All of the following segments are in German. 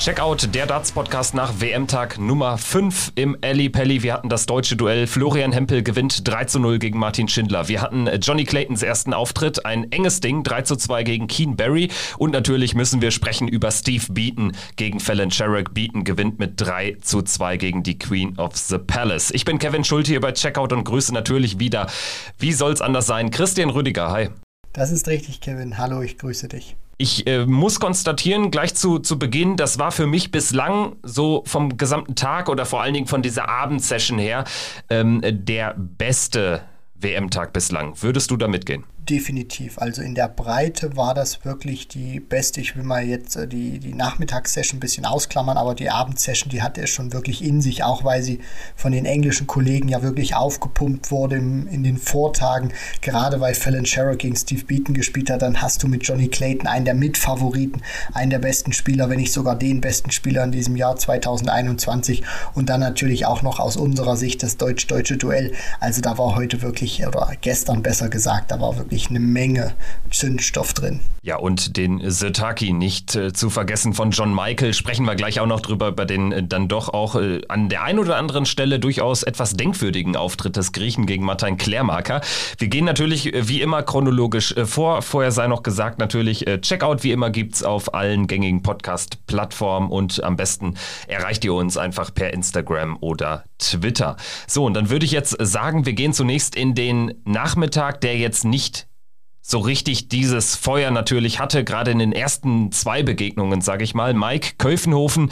Checkout, der Darts-Podcast nach WM-Tag Nummer 5 im Ali Pelli. Wir hatten das deutsche Duell. Florian Hempel gewinnt 3 zu 0 gegen Martin Schindler. Wir hatten Johnny Claytons ersten Auftritt, ein enges Ding, 3 zu 2 gegen Keen Barry. Und natürlich müssen wir sprechen über Steve Beaton gegen Fallon Sherrick. Beaton gewinnt mit 3 zu 2 gegen die Queen of the Palace. Ich bin Kevin Schulte hier bei Checkout und grüße natürlich wieder, wie soll's anders sein, Christian Rüdiger. Hi. Das ist richtig, Kevin. Hallo, ich grüße dich. Ich äh, muss konstatieren, gleich zu, zu Beginn, das war für mich bislang so vom gesamten Tag oder vor allen Dingen von dieser Abendsession her ähm, der beste WM-Tag bislang. Würdest du da mitgehen? Definitiv. Also in der Breite war das wirklich die beste. Ich will mal jetzt äh, die, die Nachmittagssession ein bisschen ausklammern, aber die Abendsession, die hatte er schon wirklich in sich, auch weil sie von den englischen Kollegen ja wirklich aufgepumpt wurde im, in den Vortagen. Gerade weil Fallon Sherrock gegen Steve Beaton gespielt hat, dann hast du mit Johnny Clayton einen der Mitfavoriten, einen der besten Spieler, wenn nicht sogar den besten Spieler in diesem Jahr 2021 und dann natürlich auch noch aus unserer Sicht das deutsch-deutsche Duell. Also da war heute wirklich, oder gestern besser gesagt, da war wirklich wirklich eine Menge Zündstoff drin. Ja, und den Sirtaki nicht äh, zu vergessen von John Michael. Sprechen wir gleich auch noch drüber, über den äh, dann doch auch äh, an der einen oder anderen Stelle durchaus etwas denkwürdigen Auftritt des Griechen gegen Martin Klärmarker. Wir gehen natürlich äh, wie immer chronologisch äh, vor. Vorher sei noch gesagt, natürlich äh, Checkout wie immer gibt es auf allen gängigen Podcast-Plattformen und am besten erreicht ihr uns einfach per Instagram oder Twitter. So, und dann würde ich jetzt sagen, wir gehen zunächst in den Nachmittag, der jetzt nicht so richtig dieses Feuer natürlich hatte, gerade in den ersten zwei Begegnungen, sage ich mal. Mike Köfenhofen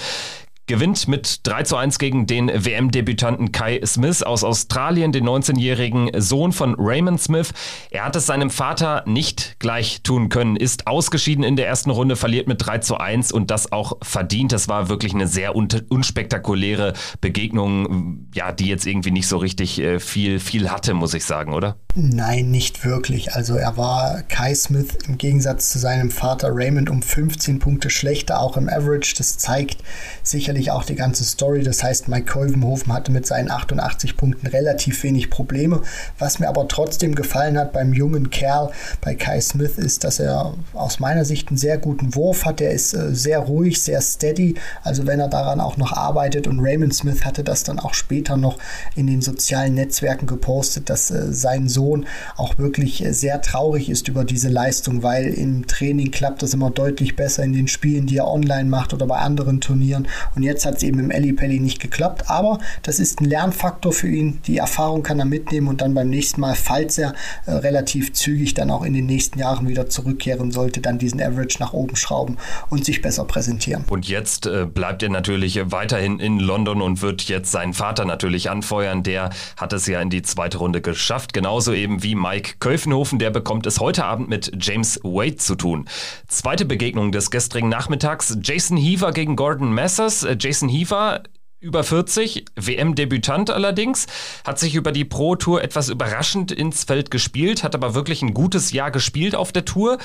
gewinnt mit 3 zu 1 gegen den WM-Debütanten Kai Smith aus Australien, den 19-jährigen Sohn von Raymond Smith. Er hat es seinem Vater nicht gleich tun können, ist ausgeschieden in der ersten Runde, verliert mit 3 zu 1 und das auch verdient. Das war wirklich eine sehr un unspektakuläre Begegnung, ja, die jetzt irgendwie nicht so richtig äh, viel, viel hatte, muss ich sagen, oder? Nein, nicht wirklich. Also er war Kai Smith im Gegensatz zu seinem Vater Raymond um 15 Punkte schlechter, auch im Average. Das zeigt sicherlich sicherlich auch die ganze Story. Das heißt, Mike Kolvenhofen hatte mit seinen 88 Punkten relativ wenig Probleme. Was mir aber trotzdem gefallen hat beim jungen Kerl, bei Kai Smith, ist, dass er aus meiner Sicht einen sehr guten Wurf hat. Er ist äh, sehr ruhig, sehr steady. Also wenn er daran auch noch arbeitet und Raymond Smith hatte das dann auch später noch in den sozialen Netzwerken gepostet, dass äh, sein Sohn auch wirklich äh, sehr traurig ist über diese Leistung, weil im Training klappt das immer deutlich besser in den Spielen, die er online macht oder bei anderen Turnieren. Und jetzt hat es eben im Elli Pelli nicht geklappt, aber das ist ein Lernfaktor für ihn. Die Erfahrung kann er mitnehmen und dann beim nächsten Mal, falls er äh, relativ zügig dann auch in den nächsten Jahren wieder zurückkehren sollte, dann diesen Average nach oben schrauben und sich besser präsentieren. Und jetzt äh, bleibt er natürlich weiterhin in London und wird jetzt seinen Vater natürlich anfeuern. Der hat es ja in die zweite Runde geschafft, genauso eben wie Mike Köfenhofen. Der bekommt es heute Abend mit James Wade zu tun. Zweite Begegnung des gestrigen Nachmittags. Jason Heaver gegen Gordon Messers. Jason Heaver über 40, WM-Debütant allerdings, hat sich über die Pro Tour etwas überraschend ins Feld gespielt, hat aber wirklich ein gutes Jahr gespielt auf der Tour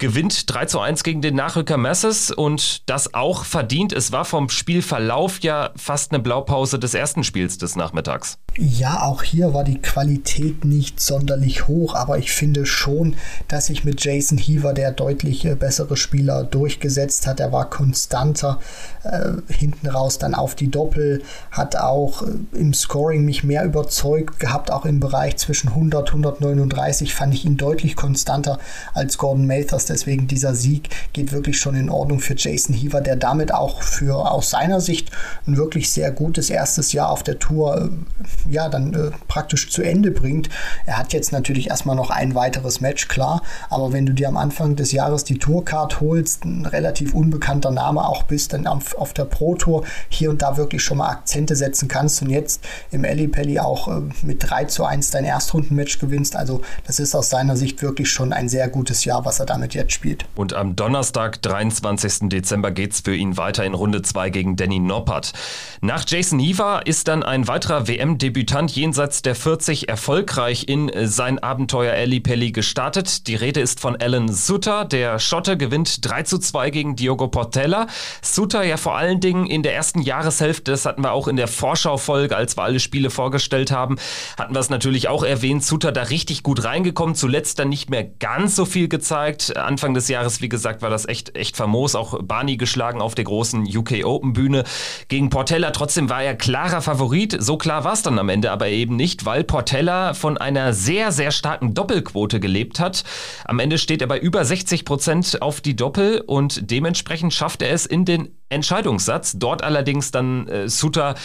gewinnt 3 zu 1 gegen den Nachrücker Masses und das auch verdient. Es war vom Spielverlauf ja fast eine Blaupause des ersten Spiels des Nachmittags. Ja, auch hier war die Qualität nicht sonderlich hoch, aber ich finde schon, dass sich mit Jason Heaver der deutlich äh, bessere Spieler durchgesetzt hat. Er war konstanter äh, hinten raus dann auf die Doppel, hat auch äh, im Scoring mich mehr überzeugt gehabt, auch im Bereich zwischen 100 139 fand ich ihn deutlich konstanter als Gordon Mathers Deswegen dieser Sieg geht wirklich schon in Ordnung für Jason Heaver, der damit auch für aus seiner Sicht ein wirklich sehr gutes erstes Jahr auf der Tour äh, ja dann äh, praktisch zu Ende bringt. Er hat jetzt natürlich erstmal noch ein weiteres Match, klar, aber wenn du dir am Anfang des Jahres die Tourcard holst, ein relativ unbekannter Name auch bist, dann auf, auf der Pro Tour hier und da wirklich schon mal Akzente setzen kannst und jetzt im Eli Pelli auch äh, mit 3 zu 1 dein Erstrundenmatch gewinnst. Also das ist aus seiner Sicht wirklich schon ein sehr gutes Jahr, was er damit jetzt spielt. Und am Donnerstag, 23. Dezember, geht es für ihn weiter in Runde 2 gegen Danny Noppert. Nach Jason Heaver ist dann ein weiterer WM-Debütant Debütant jenseits der 40 erfolgreich in äh, sein Abenteuer Ali Pelli gestartet. Die Rede ist von Alan Sutter. Der Schotte gewinnt 3 zu 2 gegen Diogo Portella. Sutter ja vor allen Dingen in der ersten Jahreshälfte, das hatten wir auch in der Vorschaufolge, als wir alle Spiele vorgestellt haben, hatten wir es natürlich auch erwähnt. Sutter da richtig gut reingekommen, zuletzt dann nicht mehr ganz so viel gezeigt. Anfang des Jahres, wie gesagt, war das echt, echt famos. Auch Barney geschlagen auf der großen UK Open Bühne gegen Portella. Trotzdem war er klarer Favorit. So klar war es dann am Ende aber eben nicht, weil Portella von einer sehr, sehr starken Doppelquote gelebt hat. Am Ende steht er bei über 60 Prozent auf die Doppel und dementsprechend schafft er es in den Entscheidungssatz. Dort allerdings dann äh, Suter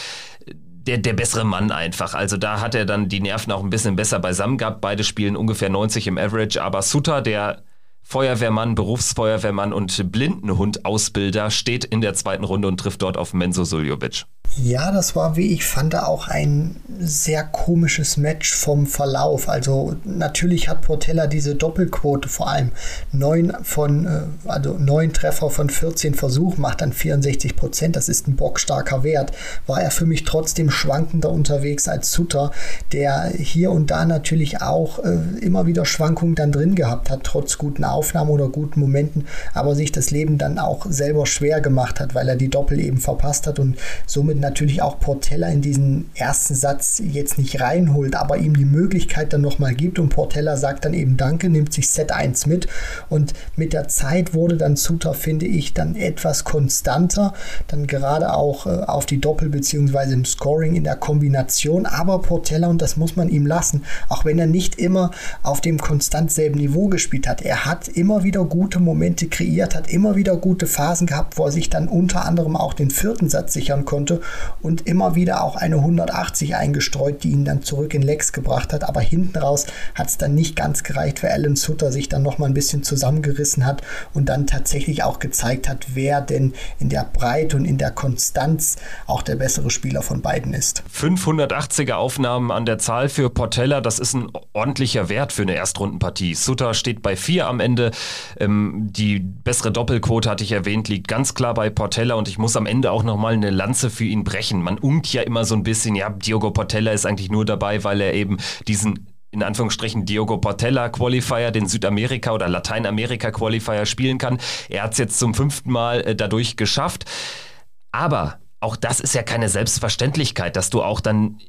der, der bessere Mann einfach. Also da hat er dann die Nerven auch ein bisschen besser beisammen gehabt. Beide spielen ungefähr 90 im Average, aber Suter, der Feuerwehrmann, Berufsfeuerwehrmann und Blindenhund-Ausbilder steht in der zweiten Runde und trifft dort auf Menzo Suljovic. Ja, das war, wie ich fand, auch ein sehr komisches Match vom Verlauf. Also natürlich hat Portella diese Doppelquote, vor allem neun von, äh, also neun Treffer von 14 Versuchen, macht dann 64 Prozent. Das ist ein bockstarker Wert. War er für mich trotzdem schwankender unterwegs als Sutter, der hier und da natürlich auch äh, immer wieder Schwankungen dann drin gehabt hat, trotz guten Aufnahmen oder guten Momenten, aber sich das Leben dann auch selber schwer gemacht hat, weil er die Doppel eben verpasst hat und somit natürlich auch Portella in diesen ersten Satz jetzt nicht reinholt, aber ihm die Möglichkeit dann nochmal gibt und Portella sagt dann eben Danke, nimmt sich Set 1 mit. Und mit der Zeit wurde dann Suter, finde ich, dann etwas konstanter, dann gerade auch äh, auf die Doppel beziehungsweise im Scoring in der Kombination, aber Portella, und das muss man ihm lassen, auch wenn er nicht immer auf dem konstant selben Niveau gespielt hat, er hat immer wieder gute Momente kreiert, hat immer wieder gute Phasen gehabt, wo er sich dann unter anderem auch den vierten Satz sichern konnte und immer wieder auch eine 180 eingestreut, die ihn dann zurück in Lex gebracht hat. Aber hinten raus hat es dann nicht ganz gereicht, weil Alan Sutter sich dann noch mal ein bisschen zusammengerissen hat und dann tatsächlich auch gezeigt hat, wer denn in der Breite und in der Konstanz auch der bessere Spieler von beiden ist. 580er Aufnahmen an der Zahl für Portella, das ist ein ordentlicher Wert für eine Erstrundenpartie. Sutter steht bei vier am Ende. Ähm, die bessere Doppelquote hatte ich erwähnt, liegt ganz klar bei Portella und ich muss am Ende auch noch mal eine Lanze für ihn brechen. Man unkt ja immer so ein bisschen, ja, Diogo Portella ist eigentlich nur dabei, weil er eben diesen in Anführungsstrichen Diogo Portella Qualifier, den Südamerika oder Lateinamerika Qualifier spielen kann. Er hat es jetzt zum fünften Mal äh, dadurch geschafft. Aber auch das ist ja keine Selbstverständlichkeit, dass du auch dann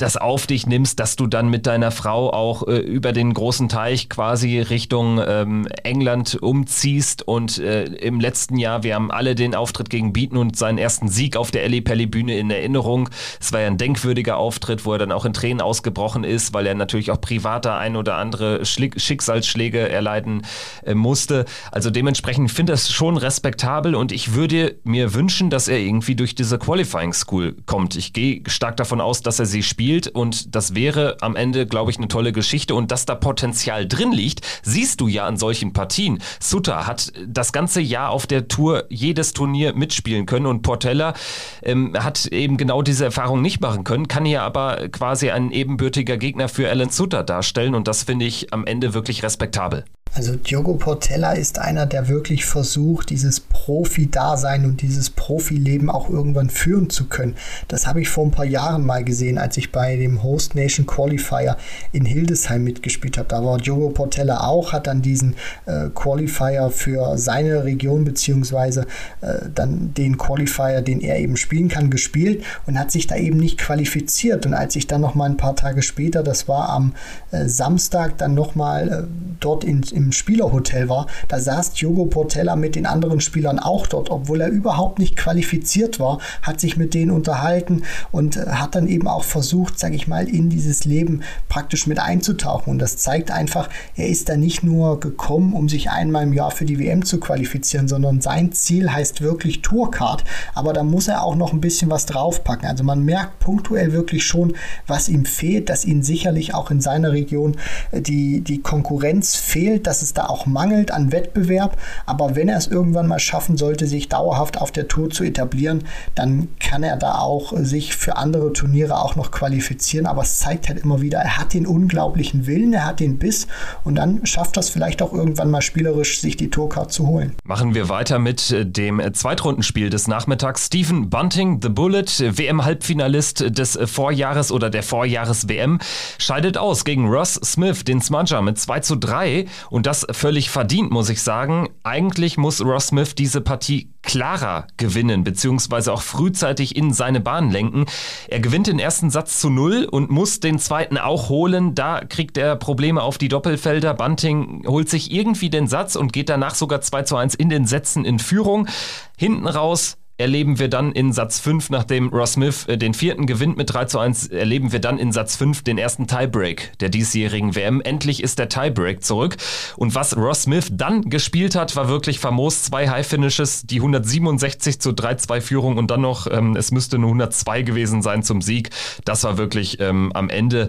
das auf dich nimmst, dass du dann mit deiner Frau auch äh, über den großen Teich quasi Richtung ähm, England umziehst und äh, im letzten Jahr, wir haben alle den Auftritt gegen Beaton und seinen ersten Sieg auf der Ellie Pelli Bühne in Erinnerung. Es war ja ein denkwürdiger Auftritt, wo er dann auch in Tränen ausgebrochen ist, weil er natürlich auch privater ein oder andere Schlick Schicksalsschläge erleiden äh, musste. Also dementsprechend finde ich das schon respektabel und ich würde mir wünschen, dass er irgendwie durch diese Qualifying School kommt. Ich gehe stark davon aus, dass er sie spielt spielt und das wäre am Ende, glaube ich, eine tolle Geschichte und dass da Potenzial drin liegt, siehst du ja an solchen Partien. Sutter hat das ganze Jahr auf der Tour jedes Turnier mitspielen können und Portella ähm, hat eben genau diese Erfahrung nicht machen können, kann hier aber quasi ein ebenbürtiger Gegner für Alan Sutter darstellen und das finde ich am Ende wirklich respektabel. Also Diogo Portella ist einer, der wirklich versucht, dieses Profi-Dasein und dieses Profileben auch irgendwann führen zu können. Das habe ich vor ein paar Jahren mal gesehen, als ich bei dem Host Nation Qualifier in Hildesheim mitgespielt habe. Da war Diogo Portella auch, hat dann diesen äh, Qualifier für seine Region beziehungsweise äh, dann den Qualifier, den er eben spielen kann, gespielt und hat sich da eben nicht qualifiziert. Und als ich dann noch mal ein paar Tage später, das war am äh, Samstag, dann noch mal äh, dort in, in im Spielerhotel war, da saß Diogo Portella mit den anderen Spielern auch dort, obwohl er überhaupt nicht qualifiziert war, hat sich mit denen unterhalten und äh, hat dann eben auch versucht, sage ich mal, in dieses Leben praktisch mit einzutauchen. Und das zeigt einfach, er ist da nicht nur gekommen, um sich einmal im Jahr für die WM zu qualifizieren, sondern sein Ziel heißt wirklich Tourcard. Aber da muss er auch noch ein bisschen was draufpacken. Also man merkt punktuell wirklich schon, was ihm fehlt, dass ihm sicherlich auch in seiner Region äh, die, die Konkurrenz fehlt, dass es da auch mangelt an Wettbewerb, aber wenn er es irgendwann mal schaffen sollte, sich dauerhaft auf der Tour zu etablieren, dann kann er da auch sich für andere Turniere auch noch qualifizieren, aber es zeigt halt immer wieder, er hat den unglaublichen Willen, er hat den Biss und dann schafft das vielleicht auch irgendwann mal spielerisch, sich die Tourcard zu holen. Machen wir weiter mit äh, dem Zweitrundenspiel des Nachmittags. Stephen Bunting, The Bullet, WM-Halbfinalist des Vorjahres oder der Vorjahres-WM, scheidet aus gegen Ross Smith, den Smudger, mit 2 zu 3 und das völlig verdient, muss ich sagen. Eigentlich muss Ross Smith diese Partie klarer gewinnen, beziehungsweise auch frühzeitig in seine Bahn lenken. Er gewinnt den ersten Satz zu null und muss den zweiten auch holen. Da kriegt er Probleme auf die Doppelfelder. Bunting holt sich irgendwie den Satz und geht danach sogar 2 zu 1 in den Sätzen in Führung. Hinten raus erleben wir dann in Satz 5, nachdem Ross Smith äh, den vierten gewinnt mit 3 zu 1, erleben wir dann in Satz 5 den ersten Tiebreak der diesjährigen WM. Endlich ist der Tiebreak zurück. Und was Ross Smith dann gespielt hat, war wirklich famos. Zwei High Finishes, die 167 zu 3-2 Führung und dann noch, ähm, es müsste nur 102 gewesen sein zum Sieg. Das war wirklich ähm, am Ende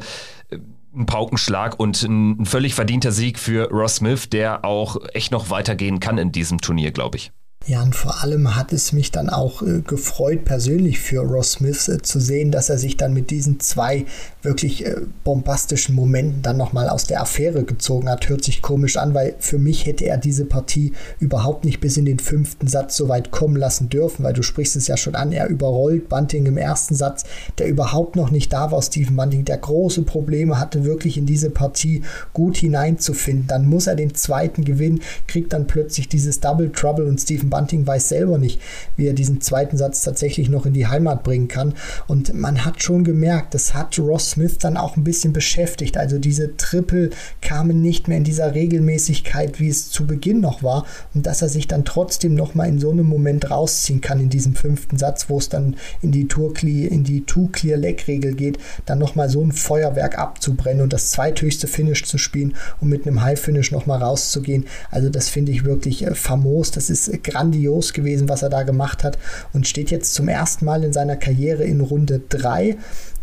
äh, ein Paukenschlag und ein völlig verdienter Sieg für Ross Smith, der auch echt noch weitergehen kann in diesem Turnier, glaube ich. Ja, und vor allem hat es mich dann auch äh, gefreut, persönlich für Ross Smith äh, zu sehen, dass er sich dann mit diesen zwei wirklich äh, bombastischen Momenten dann nochmal aus der Affäre gezogen hat. Hört sich komisch an, weil für mich hätte er diese Partie überhaupt nicht bis in den fünften Satz so weit kommen lassen dürfen, weil du sprichst es ja schon an, er überrollt Bunting im ersten Satz, der überhaupt noch nicht da war, Stephen Bunting, der große Probleme hatte, wirklich in diese Partie gut hineinzufinden. Dann muss er den zweiten gewinnen, kriegt dann plötzlich dieses Double Trouble und Stephen Bunting weiß selber nicht, wie er diesen zweiten Satz tatsächlich noch in die Heimat bringen kann. Und man hat schon gemerkt, das hat Ross Smith dann auch ein bisschen beschäftigt. Also diese Triple kamen nicht mehr in dieser Regelmäßigkeit, wie es zu Beginn noch war. Und dass er sich dann trotzdem noch mal in so einem Moment rausziehen kann in diesem fünften Satz, wo es dann in die Tour in die Two-Clear-Leg-Regel geht, dann noch mal so ein Feuerwerk abzubrennen und das zweithöchste Finish zu spielen und mit einem High-Finish noch mal rauszugehen. Also das finde ich wirklich äh, famos. Das ist gerade grandios gewesen, was er da gemacht hat und steht jetzt zum ersten Mal in seiner Karriere in Runde 3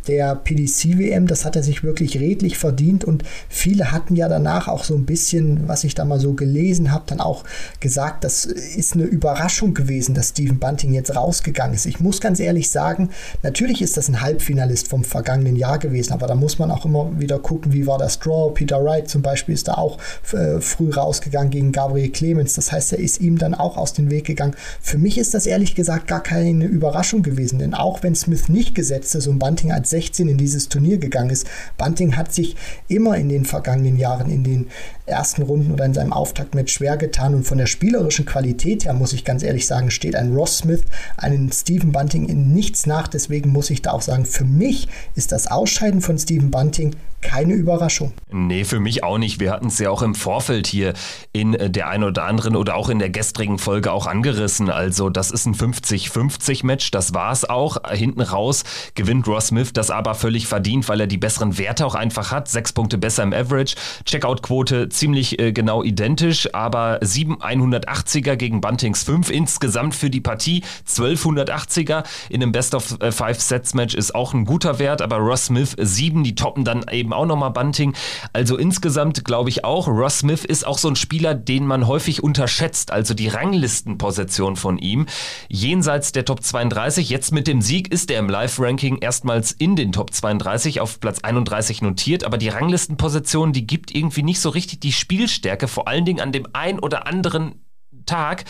der PDC-WM. Das hat er sich wirklich redlich verdient und viele hatten ja danach auch so ein bisschen, was ich da mal so gelesen habe, dann auch gesagt, das ist eine Überraschung gewesen, dass Stephen Bunting jetzt rausgegangen ist. Ich muss ganz ehrlich sagen, natürlich ist das ein Halbfinalist vom vergangenen Jahr gewesen, aber da muss man auch immer wieder gucken, wie war das Draw. Peter Wright zum Beispiel ist da auch äh, früh rausgegangen gegen Gabriel Clemens. Das heißt, er ist ihm dann auch aus dem Weg gegangen. Für mich ist das ehrlich gesagt gar keine Überraschung gewesen, denn auch wenn Smith nicht gesetzt ist und Bunting als 16 in dieses Turnier gegangen ist. Bunting hat sich immer in den vergangenen Jahren in den ersten Runden oder in seinem Auftaktmatch schwer getan und von der spielerischen Qualität her, muss ich ganz ehrlich sagen, steht ein Ross Smith, einen Stephen Bunting in nichts nach. Deswegen muss ich da auch sagen, für mich ist das Ausscheiden von Stephen Bunting keine Überraschung. Nee, für mich auch nicht. Wir hatten es ja auch im Vorfeld hier in der einen oder anderen oder auch in der gestrigen Folge auch angerissen. Also, das ist ein 50-50-Match, das war es auch. Hinten raus gewinnt Ross Smith das aber völlig verdient, weil er die besseren Werte auch einfach hat. Sechs Punkte besser im Average. Checkout-Quote ziemlich äh, genau identisch, aber 7 180er gegen Buntings 5 insgesamt für die Partie. 1280er in einem Best of äh, ist auch ein guter Wert, aber Ross Smith 7, die toppen dann eben auch nochmal Bunting. Also insgesamt glaube ich auch, Ross Smith ist auch so ein Spieler, den man häufig unterschätzt. Also die Ranglistenposition von ihm jenseits der Top 32. Jetzt mit dem Sieg ist er im Live-Ranking erstmals in den Top 32 auf Platz 31 notiert, aber die Ranglistenposition, die gibt irgendwie nicht so richtig die Spielstärke, vor allen Dingen an dem ein oder anderen Tag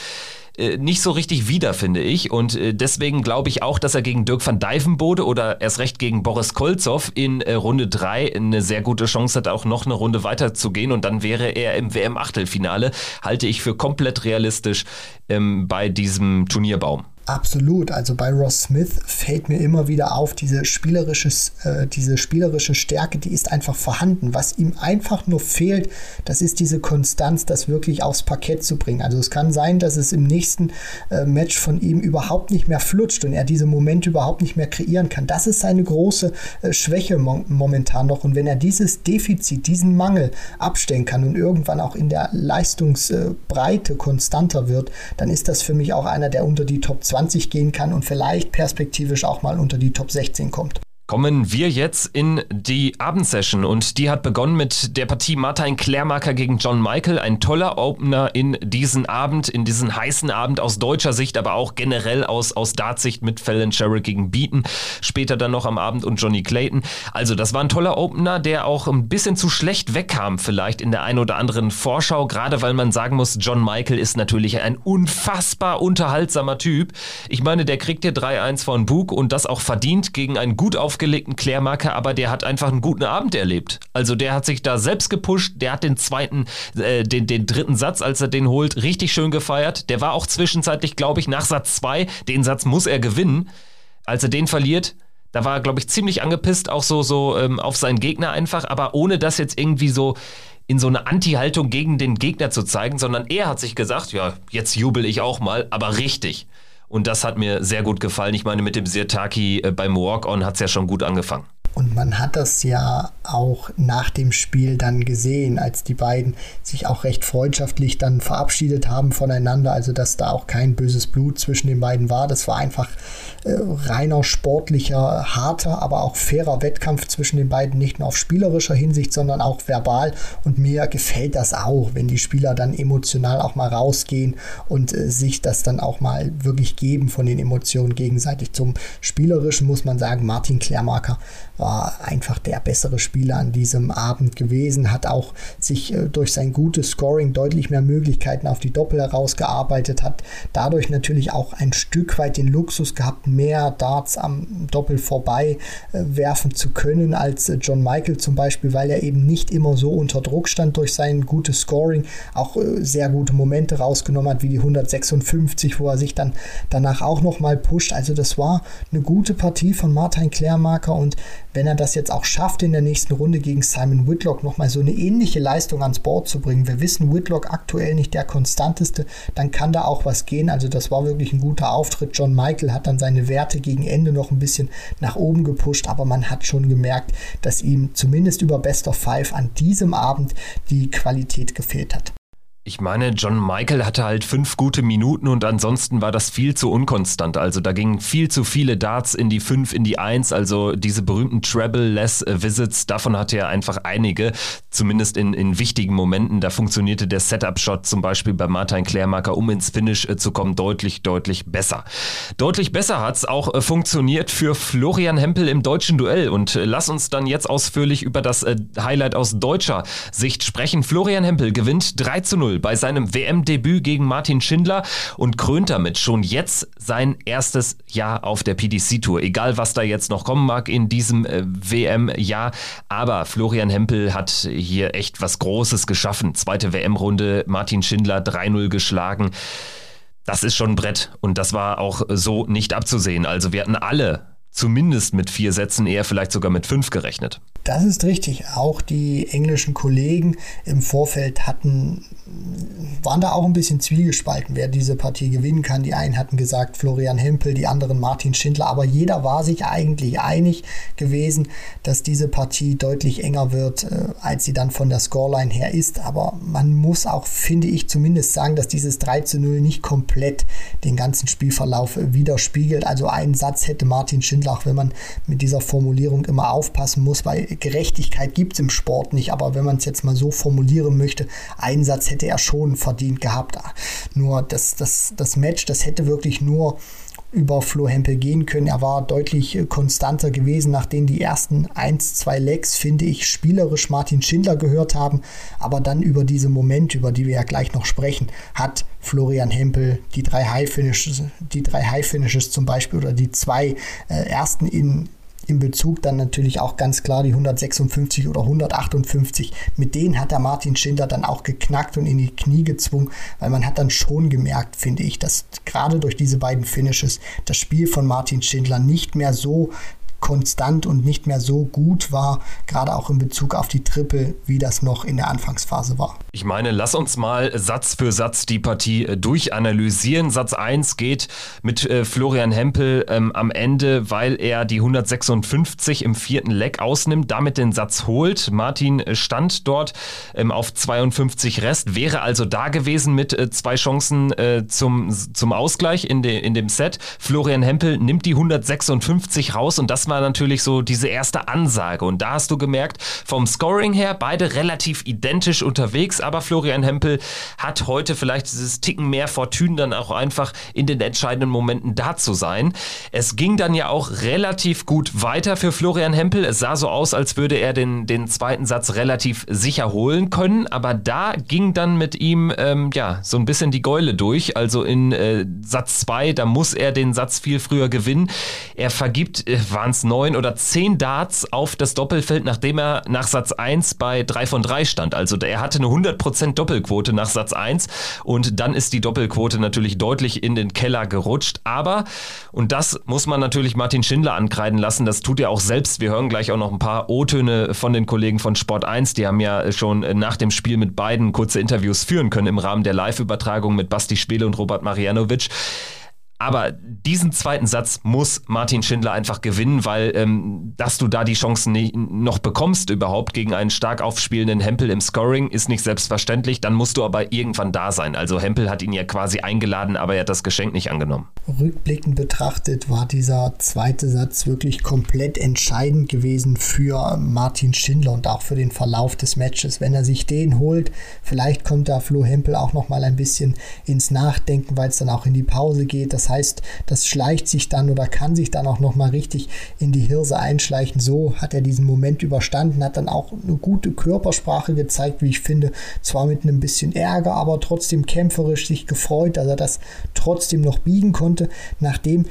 nicht so richtig wieder, finde ich. Und äh, deswegen glaube ich auch, dass er gegen Dirk van Dijvenbode oder erst recht gegen Boris Kolzow in äh, Runde 3 eine sehr gute Chance hat, auch noch eine Runde weiter zu gehen. Und dann wäre er im WM-Achtelfinale. Halte ich für komplett realistisch ähm, bei diesem Turnierbaum. Absolut. Also bei Ross Smith fällt mir immer wieder auf, diese spielerische, äh, diese spielerische Stärke, die ist einfach vorhanden. Was ihm einfach nur fehlt, das ist diese Konstanz, das wirklich aufs Parkett zu bringen. Also es kann sein, dass es im nächsten äh, Match von ihm überhaupt nicht mehr flutscht und er diese Momente überhaupt nicht mehr kreieren kann. Das ist seine große äh, Schwäche mo momentan noch. Und wenn er dieses Defizit, diesen Mangel abstellen kann und irgendwann auch in der Leistungsbreite konstanter wird, dann ist das für mich auch einer, der unter die Top 20 20 gehen kann und vielleicht perspektivisch auch mal unter die Top 16 kommt. Kommen wir jetzt in die Abendsession und die hat begonnen mit der Partie Martin Klärmarker gegen John Michael. Ein toller Opener in diesen Abend, in diesen heißen Abend aus deutscher Sicht, aber auch generell aus, aus Dartsicht mit Fallon Sherrill gegen Beaton. Später dann noch am Abend und Johnny Clayton. Also das war ein toller Opener, der auch ein bisschen zu schlecht wegkam vielleicht in der ein oder anderen Vorschau, gerade weil man sagen muss, John Michael ist natürlich ein unfassbar unterhaltsamer Typ. Ich meine, der kriegt hier 3-1 von Bug und das auch verdient gegen einen gut auf aufgelegten Klärmarker, aber der hat einfach einen guten Abend erlebt. Also der hat sich da selbst gepusht, der hat den zweiten, äh, den, den dritten Satz, als er den holt, richtig schön gefeiert. Der war auch zwischenzeitlich, glaube ich, nach Satz 2, den Satz muss er gewinnen. Als er den verliert, da war er, glaube ich, ziemlich angepisst, auch so, so ähm, auf seinen Gegner einfach, aber ohne das jetzt irgendwie so in so eine Anti-Haltung gegen den Gegner zu zeigen, sondern er hat sich gesagt, ja, jetzt jubel ich auch mal, aber richtig. Und das hat mir sehr gut gefallen. Ich meine, mit dem Sirtaki äh, beim Walk-On hat es ja schon gut angefangen. Und man hat das ja auch nach dem Spiel dann gesehen, als die beiden sich auch recht freundschaftlich dann verabschiedet haben voneinander. Also, dass da auch kein böses Blut zwischen den beiden war. Das war einfach reiner sportlicher, harter, aber auch fairer Wettkampf zwischen den beiden, nicht nur auf spielerischer Hinsicht, sondern auch verbal. Und mir gefällt das auch, wenn die Spieler dann emotional auch mal rausgehen und äh, sich das dann auch mal wirklich geben von den Emotionen gegenseitig. Zum Spielerischen muss man sagen, Martin Klärmarker war einfach der bessere Spieler an diesem Abend gewesen, hat auch sich äh, durch sein gutes Scoring deutlich mehr Möglichkeiten auf die Doppel herausgearbeitet, hat dadurch natürlich auch ein Stück weit den Luxus gehabt, mehr Darts am Doppel vorbei äh, werfen zu können als äh, John Michael zum Beispiel, weil er eben nicht immer so unter Druck stand durch sein gutes Scoring, auch sehr gute Momente rausgenommen hat, wie die 156, wo er sich dann danach auch nochmal pusht. Also das war eine gute Partie von Martin Klärmarker und wenn er das jetzt auch schafft, in der nächsten Runde gegen Simon Whitlock nochmal so eine ähnliche Leistung ans Board zu bringen, wir wissen, Whitlock aktuell nicht der konstanteste, dann kann da auch was gehen. Also das war wirklich ein guter Auftritt. John Michael hat dann seine Werte gegen Ende noch ein bisschen nach oben gepusht, aber man hat schon gemerkt, dass ihm zumindest über Best of Five an diesem Abend die Qualität gefehlt hat. Ich meine, John Michael hatte halt fünf gute Minuten und ansonsten war das viel zu unkonstant. Also da gingen viel zu viele Darts in die fünf, in die eins. Also diese berühmten Treble-less Visits, davon hatte er einfach einige, zumindest in, in wichtigen Momenten. Da funktionierte der Setup-Shot zum Beispiel bei Martin Klärmarker, um ins Finish äh, zu kommen, deutlich, deutlich besser. Deutlich besser hat es auch äh, funktioniert für Florian Hempel im deutschen Duell. Und äh, lass uns dann jetzt ausführlich über das Highlight aus deutscher Sicht sprechen. Florian Hempel gewinnt 3 zu 0 bei seinem WM-Debüt gegen Martin Schindler und krönt damit schon jetzt sein erstes Jahr auf der PDC-Tour. Egal, was da jetzt noch kommen mag in diesem äh, WM-Jahr. Aber Florian Hempel hat hier echt was Großes geschaffen. Zweite WM-Runde, Martin Schindler 3-0 geschlagen. Das ist schon ein Brett und das war auch so nicht abzusehen. Also wir hatten alle zumindest mit vier Sätzen, eher vielleicht sogar mit fünf gerechnet. Das ist richtig. Auch die englischen Kollegen im Vorfeld hatten, waren da auch ein bisschen zwiegespalten, wer diese Partie gewinnen kann. Die einen hatten gesagt Florian Hempel, die anderen Martin Schindler, aber jeder war sich eigentlich einig gewesen, dass diese Partie deutlich enger wird, äh, als sie dann von der Scoreline her ist. Aber man muss auch, finde ich, zumindest sagen, dass dieses 3 zu 0 nicht komplett den ganzen Spielverlauf widerspiegelt. Also einen Satz hätte Martin Schindler, auch wenn man mit dieser Formulierung immer aufpassen muss, weil Gerechtigkeit gibt es im Sport nicht, aber wenn man es jetzt mal so formulieren möchte, einen hätte er schon verdient gehabt. Nur das, das, das Match, das hätte wirklich nur über Flo Hempel gehen können. Er war deutlich äh, konstanter gewesen, nachdem die ersten 1, 2 Legs, finde ich, spielerisch Martin Schindler gehört haben. Aber dann über diese Momente, über die wir ja gleich noch sprechen, hat Florian Hempel die drei High Finishes, die drei High Finishes zum Beispiel oder die zwei äh, ersten in im Bezug dann natürlich auch ganz klar die 156 oder 158. Mit denen hat der Martin Schindler dann auch geknackt und in die Knie gezwungen, weil man hat dann schon gemerkt, finde ich, dass gerade durch diese beiden Finishes das Spiel von Martin Schindler nicht mehr so konstant und nicht mehr so gut war, gerade auch in Bezug auf die Triple, wie das noch in der Anfangsphase war. Ich meine, lass uns mal Satz für Satz die Partie äh, durchanalysieren. Satz 1 geht mit äh, Florian Hempel ähm, am Ende, weil er die 156 im vierten Leck ausnimmt, damit den Satz holt. Martin äh, stand dort ähm, auf 52 Rest, wäre also da gewesen mit äh, zwei Chancen äh, zum, zum Ausgleich in, de, in dem Set. Florian Hempel nimmt die 156 raus und das war natürlich so diese erste Ansage. Und da hast du gemerkt, vom Scoring her, beide relativ identisch unterwegs, aber Florian Hempel hat heute vielleicht dieses Ticken mehr Fortune dann auch einfach in den entscheidenden Momenten da zu sein. Es ging dann ja auch relativ gut weiter für Florian Hempel. Es sah so aus, als würde er den, den zweiten Satz relativ sicher holen können, aber da ging dann mit ihm ähm, ja so ein bisschen die Geule durch. Also in äh, Satz 2, da muss er den Satz viel früher gewinnen. Er vergibt, äh, waren es neun oder zehn Darts auf das Doppelfeld, nachdem er nach Satz 1 bei 3 von 3 stand. Also er hatte eine 100% Doppelquote nach Satz 1 und dann ist die Doppelquote natürlich deutlich in den Keller gerutscht. Aber, und das muss man natürlich Martin Schindler ankreiden lassen, das tut er auch selbst. Wir hören gleich auch noch ein paar O-Töne von den Kollegen von Sport 1. Die haben ja schon nach dem Spiel mit beiden kurze Interviews führen können im Rahmen der Live-Übertragung mit Basti Spiele und Robert Marianovic. Aber diesen zweiten Satz muss Martin Schindler einfach gewinnen, weil ähm, dass du da die Chancen nie, noch bekommst überhaupt gegen einen stark aufspielenden Hempel im Scoring ist nicht selbstverständlich. Dann musst du aber irgendwann da sein. Also Hempel hat ihn ja quasi eingeladen, aber er hat das Geschenk nicht angenommen. Rückblickend betrachtet war dieser zweite Satz wirklich komplett entscheidend gewesen für Martin Schindler und auch für den Verlauf des Matches. Wenn er sich den holt, vielleicht kommt da Flo Hempel auch noch mal ein bisschen ins Nachdenken, weil es dann auch in die Pause geht. Das heißt, das schleicht sich dann oder kann sich dann auch noch mal richtig in die Hirse einschleichen. So hat er diesen Moment überstanden, hat dann auch eine gute Körpersprache gezeigt, wie ich finde. Zwar mit einem bisschen Ärger, aber trotzdem kämpferisch sich gefreut, dass er das trotzdem noch biegen konnte, nachdem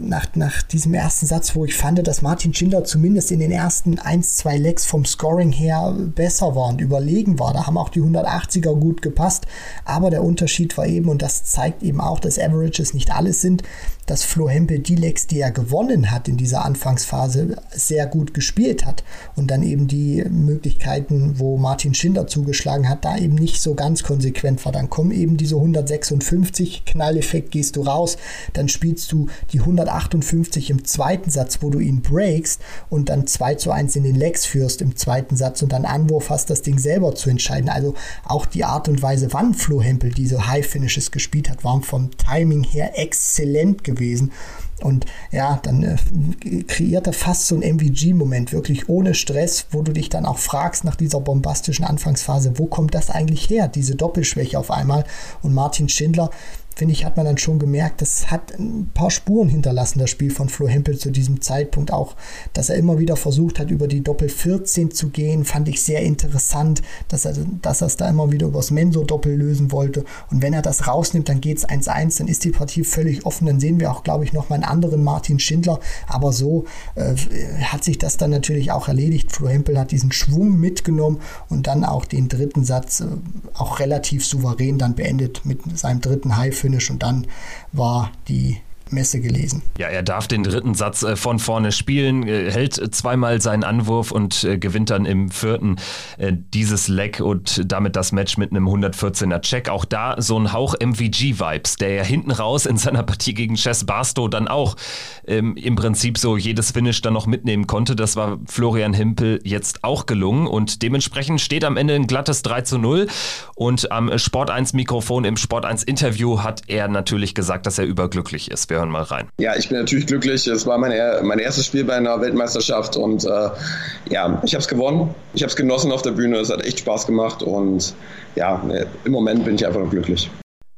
nach, nach diesem ersten Satz, wo ich fand, dass Martin Schindler zumindest in den ersten 1, 2 Lecks vom Scoring her besser war und überlegen war. Da haben auch die 180er gut gepasst. Aber der Unterschied war eben, und das zeigt eben auch, dass Averages nicht alles sind, dass Flo Hempel die Lecks, die er gewonnen hat in dieser Anfangsphase, sehr gut gespielt hat und dann eben die Möglichkeiten, wo Martin Schinder zugeschlagen hat, da eben nicht so ganz konsequent war. Dann kommen eben diese 156, Knalleffekt, gehst du raus, dann spielst du die 158 im zweiten Satz, wo du ihn breakst und dann 2 zu 1 in den Lecks führst im zweiten Satz und dann Anwurf hast, das Ding selber zu entscheiden. Also auch die Art und Weise, wann Flo Hempel diese High Finishes gespielt hat, waren vom Timing her exzellent gewesen gewesen. Und ja, dann äh, kreiert er fast so ein MVG-Moment, wirklich ohne Stress, wo du dich dann auch fragst nach dieser bombastischen Anfangsphase, wo kommt das eigentlich her, diese Doppelschwäche auf einmal. Und Martin Schindler, finde ich, hat man dann schon gemerkt, das hat ein paar Spuren hinterlassen, das Spiel von Flo Hempel zu diesem Zeitpunkt. Auch, dass er immer wieder versucht hat, über die Doppel 14 zu gehen, fand ich sehr interessant, dass er, dass es da immer wieder übers Menso-Doppel lösen wollte. Und wenn er das rausnimmt, dann geht es 1-1, dann ist die Partie völlig offen. Dann sehen wir auch, glaube ich, noch mal einen anderen Martin Schindler. Aber so äh, hat sich das dann natürlich auch erledigt. Flo Hempel hat diesen Schwung mitgenommen und dann auch den dritten Satz äh, auch relativ souverän dann beendet mit seinem dritten High Finish. Und dann war die Messe gelesen. Ja, er darf den dritten Satz äh, von vorne spielen, äh, hält zweimal seinen Anwurf und äh, gewinnt dann im vierten dieses Leck und damit das Match mit einem 114er Check. Auch da so ein Hauch MVG-Vibes, der ja hinten raus in seiner Partie gegen Chess Barstow dann auch ähm, im Prinzip so jedes Finish dann noch mitnehmen konnte. Das war Florian Himpel jetzt auch gelungen und dementsprechend steht am Ende ein glattes 3 zu 0 und am Sport 1 Mikrofon im Sport 1 Interview hat er natürlich gesagt, dass er überglücklich ist. Wir hören mal rein. Ja, ich bin natürlich glücklich. Es war mein, mein erstes Spiel bei einer Weltmeisterschaft und äh, ja, ich habe es gewonnen. Ich habe es genossen auf der Bühne. Es hat echt Spaß gemacht und ja, im Moment bin ich einfach nur glücklich.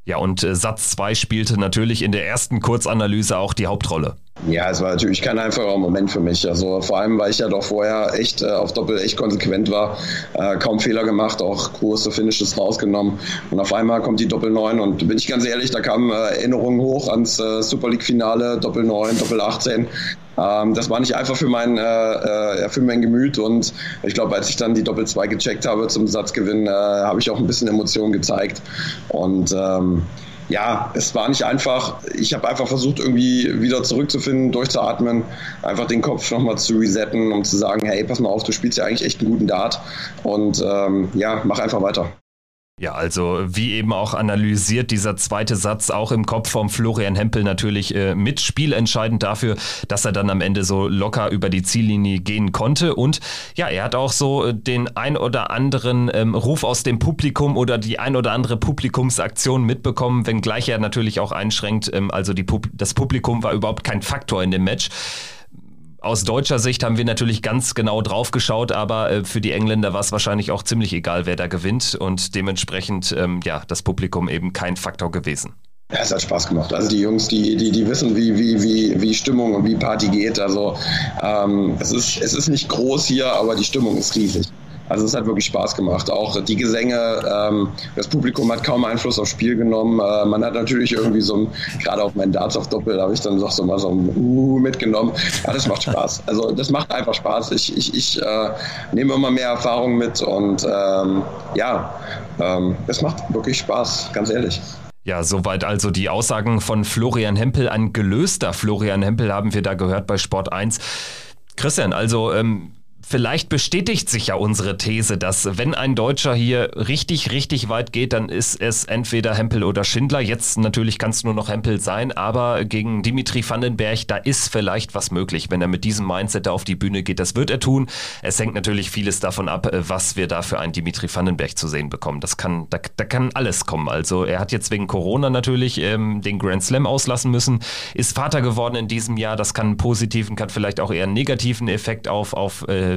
Ja, und äh, Satz 2 spielte natürlich in der ersten Kurzanalyse auch die Hauptrolle. Ja, es war natürlich kein einfacher Moment für mich. Also vor allem, weil ich ja doch vorher echt äh, auf Doppel echt konsequent war, äh, kaum Fehler gemacht, auch große Finishes rausgenommen. Und auf einmal kommt die Doppel 9 und bin ich ganz ehrlich, da kamen äh, Erinnerungen hoch ans äh, Super League Finale, Doppel 9, Doppel 18. Ähm, das war nicht einfach für mein, äh, äh, für mein Gemüt und ich glaube, als ich dann die Doppel 2 gecheckt habe zum Satzgewinn, äh, habe ich auch ein bisschen Emotionen gezeigt und ähm, ja, es war nicht einfach. Ich habe einfach versucht, irgendwie wieder zurückzufinden, durchzuatmen, einfach den Kopf nochmal zu resetten, um zu sagen, hey, pass mal auf, du spielst ja eigentlich echt einen guten Dart und ähm, ja, mach einfach weiter. Ja, also wie eben auch analysiert, dieser zweite Satz auch im Kopf vom Florian Hempel natürlich äh, mit spielentscheidend dafür, dass er dann am Ende so locker über die Ziellinie gehen konnte. Und ja, er hat auch so äh, den ein oder anderen ähm, Ruf aus dem Publikum oder die ein oder andere Publikumsaktion mitbekommen, wenngleich er natürlich auch einschränkt. Ähm, also Pub das Publikum war überhaupt kein Faktor in dem Match aus deutscher Sicht haben wir natürlich ganz genau drauf geschaut, aber äh, für die Engländer war es wahrscheinlich auch ziemlich egal, wer da gewinnt und dementsprechend ähm, ja das Publikum eben kein Faktor gewesen. Ja, es hat Spaß gemacht. Also die Jungs, die, die, die wissen, wie, wie, wie, wie Stimmung und wie Party geht. Also ähm, es, ist, es ist nicht groß hier, aber die Stimmung ist riesig. Also es hat wirklich Spaß gemacht. Auch die Gesänge, ähm, das Publikum hat kaum Einfluss aufs Spiel genommen. Äh, man hat natürlich irgendwie so ein, gerade auf meinen Darts auf Doppel, habe ich dann doch so mal so ein Uh mitgenommen. Ja, das macht Spaß. Also das macht einfach Spaß. Ich, ich, ich äh, nehme immer mehr Erfahrung mit und ähm, ja, ähm, macht wirklich Spaß, ganz ehrlich. Ja, soweit also die Aussagen von Florian Hempel. Ein gelöster Florian Hempel haben wir da gehört bei Sport 1. Christian, also ähm, Vielleicht bestätigt sich ja unsere These, dass wenn ein Deutscher hier richtig, richtig weit geht, dann ist es entweder Hempel oder Schindler. Jetzt natürlich kann es nur noch Hempel sein, aber gegen Dimitri Vandenberg, da ist vielleicht was möglich, wenn er mit diesem Mindset da auf die Bühne geht. Das wird er tun. Es hängt natürlich vieles davon ab, was wir da für einen Dimitri Vandenberg zu sehen bekommen. Das kann, da, da kann alles kommen. Also er hat jetzt wegen Corona natürlich ähm, den Grand Slam auslassen müssen, ist Vater geworden in diesem Jahr. Das kann einen positiven, kann vielleicht auch eher einen negativen Effekt auf, auf äh,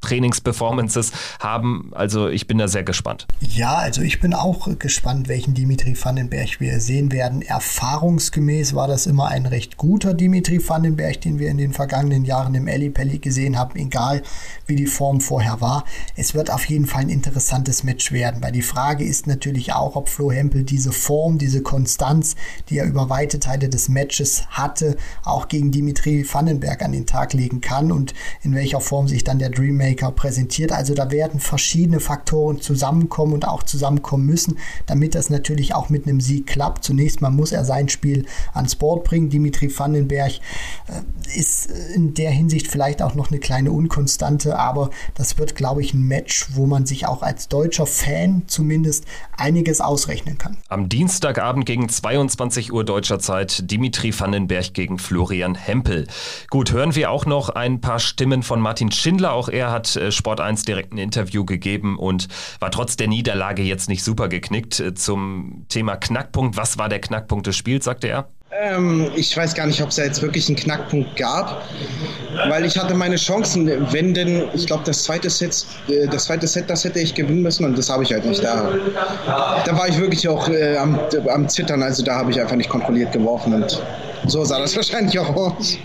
Trainingsperformances haben. Also ich bin da sehr gespannt. Ja, also ich bin auch gespannt, welchen Dimitri Vandenberg wir sehen werden. Erfahrungsgemäß war das immer ein recht guter Dimitri Vandenberg, den wir in den vergangenen Jahren im Ellipelli gesehen haben, egal wie die Form vorher war. Es wird auf jeden Fall ein interessantes Match werden, weil die Frage ist natürlich auch, ob Flo Hempel diese Form, diese Konstanz, die er über weite Teile des Matches hatte, auch gegen Dimitri Vandenberg an den Tag legen kann und in welcher Form sich dann der Dream Maker präsentiert. Also da werden verschiedene Faktoren zusammenkommen und auch zusammenkommen müssen, damit das natürlich auch mit einem Sieg klappt. Zunächst mal muss er sein Spiel ans Board bringen. Dimitri Vandenberg äh, ist in der Hinsicht vielleicht auch noch eine kleine Unkonstante, aber das wird, glaube ich, ein Match, wo man sich auch als deutscher Fan zumindest einiges ausrechnen kann. Am Dienstagabend gegen 22 Uhr deutscher Zeit Dimitri Vandenberg gegen Florian Hempel. Gut, hören wir auch noch ein paar Stimmen von Martin Schindler. Auch er hat hat äh, Sport 1 direkt ein Interview gegeben und war trotz der Niederlage jetzt nicht super geknickt. Äh, zum Thema Knackpunkt, was war der Knackpunkt des Spiels, sagte er? Ähm, ich weiß gar nicht, ob es da jetzt wirklich einen Knackpunkt gab, weil ich hatte meine Chancen. Wenn denn, ich glaube, das zweite Set, äh, das zweite Set, das hätte ich gewinnen müssen und das habe ich halt nicht. Da, da war ich wirklich auch äh, am, am Zittern, also da habe ich einfach nicht kontrolliert geworfen und so sah das wahrscheinlich auch aus.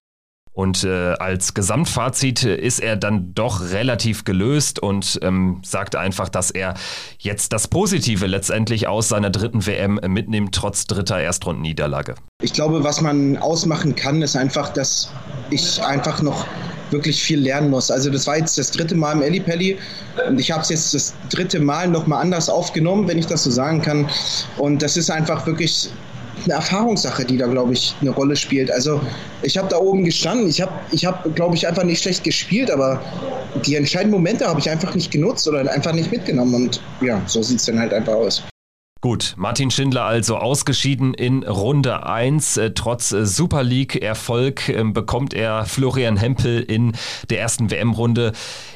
Und äh, als Gesamtfazit ist er dann doch relativ gelöst und ähm, sagt einfach, dass er jetzt das Positive letztendlich aus seiner dritten WM mitnimmt, trotz dritter Erstrundenniederlage. Ich glaube, was man ausmachen kann, ist einfach, dass ich einfach noch wirklich viel lernen muss. Also das war jetzt das dritte Mal im Ellipelli und ich habe es jetzt das dritte Mal nochmal anders aufgenommen, wenn ich das so sagen kann. Und das ist einfach wirklich eine Erfahrungssache, die da, glaube ich, eine Rolle spielt. Also ich habe da oben gestanden, ich habe, ich hab, glaube ich, einfach nicht schlecht gespielt, aber die entscheidenden Momente habe ich einfach nicht genutzt oder einfach nicht mitgenommen. Und ja, so sieht es dann halt einfach aus. Gut, Martin Schindler also ausgeschieden in Runde 1. Äh, trotz äh, Super League-Erfolg äh, bekommt er Florian Hempel in der ersten WM-Runde.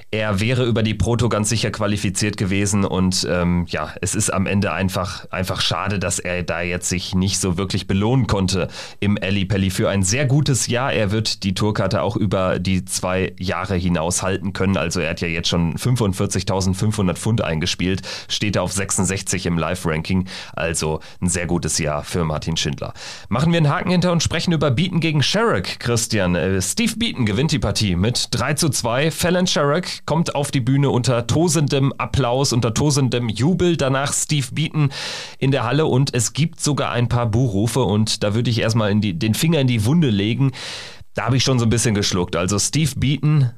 Er wäre über die Proto ganz sicher qualifiziert gewesen und ähm, ja, es ist am Ende einfach, einfach schade, dass er da jetzt sich nicht so wirklich belohnen konnte im Ali Pelli für ein sehr gutes Jahr. Er wird die Tourkarte auch über die zwei Jahre hinaus halten können. Also er hat ja jetzt schon 45.500 Pfund eingespielt, steht auf 66 im Live-Ranking. Also ein sehr gutes Jahr für Martin Schindler. Machen wir einen Haken hinter und sprechen über Beaton gegen Sherrick, Christian. Äh, Steve Beaton gewinnt die Partie mit 3 zu 2. Fallon Sherrick kommt auf die Bühne unter tosendem Applaus, unter tosendem Jubel. Danach Steve Beaton in der Halle und es gibt sogar ein paar Buhrufe und da würde ich erstmal in die, den Finger in die Wunde legen. Da habe ich schon so ein bisschen geschluckt. Also Steve Beaton,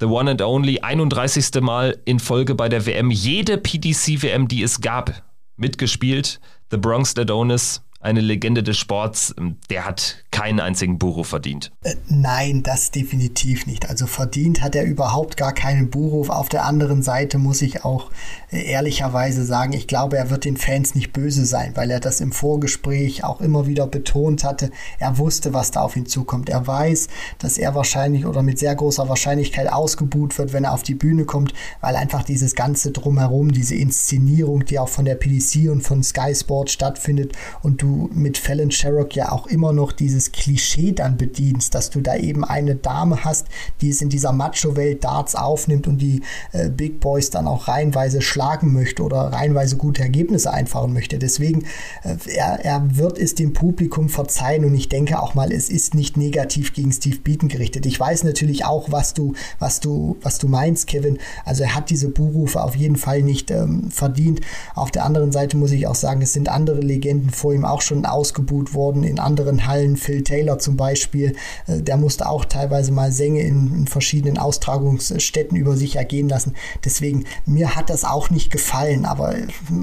the one and only, 31. Mal in Folge bei der WM. Jede PDC-WM, die es gab, mitgespielt. The Bronx Adonis, eine Legende des Sports, ähm, der hat keinen einzigen Buru verdient. Äh, nein, das definitiv nicht. Also verdient hat er überhaupt gar keinen Buruf. Auf der anderen Seite muss ich auch äh, ehrlicherweise sagen, ich glaube, er wird den Fans nicht böse sein, weil er das im Vorgespräch auch immer wieder betont hatte. Er wusste, was da auf ihn zukommt. Er weiß, dass er wahrscheinlich oder mit sehr großer Wahrscheinlichkeit ausgebuht wird, wenn er auf die Bühne kommt, weil einfach dieses ganze drumherum, diese Inszenierung, die auch von der PDC und von Sky Sport stattfindet und du mit Fallon Sherrock ja auch immer noch dieses Klischee dann bedienst, dass du da eben eine Dame hast, die es in dieser Macho-Welt Darts aufnimmt und die äh, Big Boys dann auch reihenweise schlagen möchte oder reihenweise gute Ergebnisse einfahren möchte. Deswegen, äh, er, er wird es dem Publikum verzeihen und ich denke auch mal, es ist nicht negativ gegen Steve Beaton gerichtet. Ich weiß natürlich auch, was du, was du, was du meinst, Kevin. Also er hat diese Buhrufe auf jeden Fall nicht ähm, verdient. Auf der anderen Seite muss ich auch sagen, es sind andere Legenden vor ihm auch schon ausgebuht worden in anderen Hallen. Phil Taylor zum Beispiel, äh, der musste auch teilweise mal Sänge in, in verschiedenen Austragungsstätten über sich ergehen lassen. Deswegen, mir hat das auch nicht gefallen, aber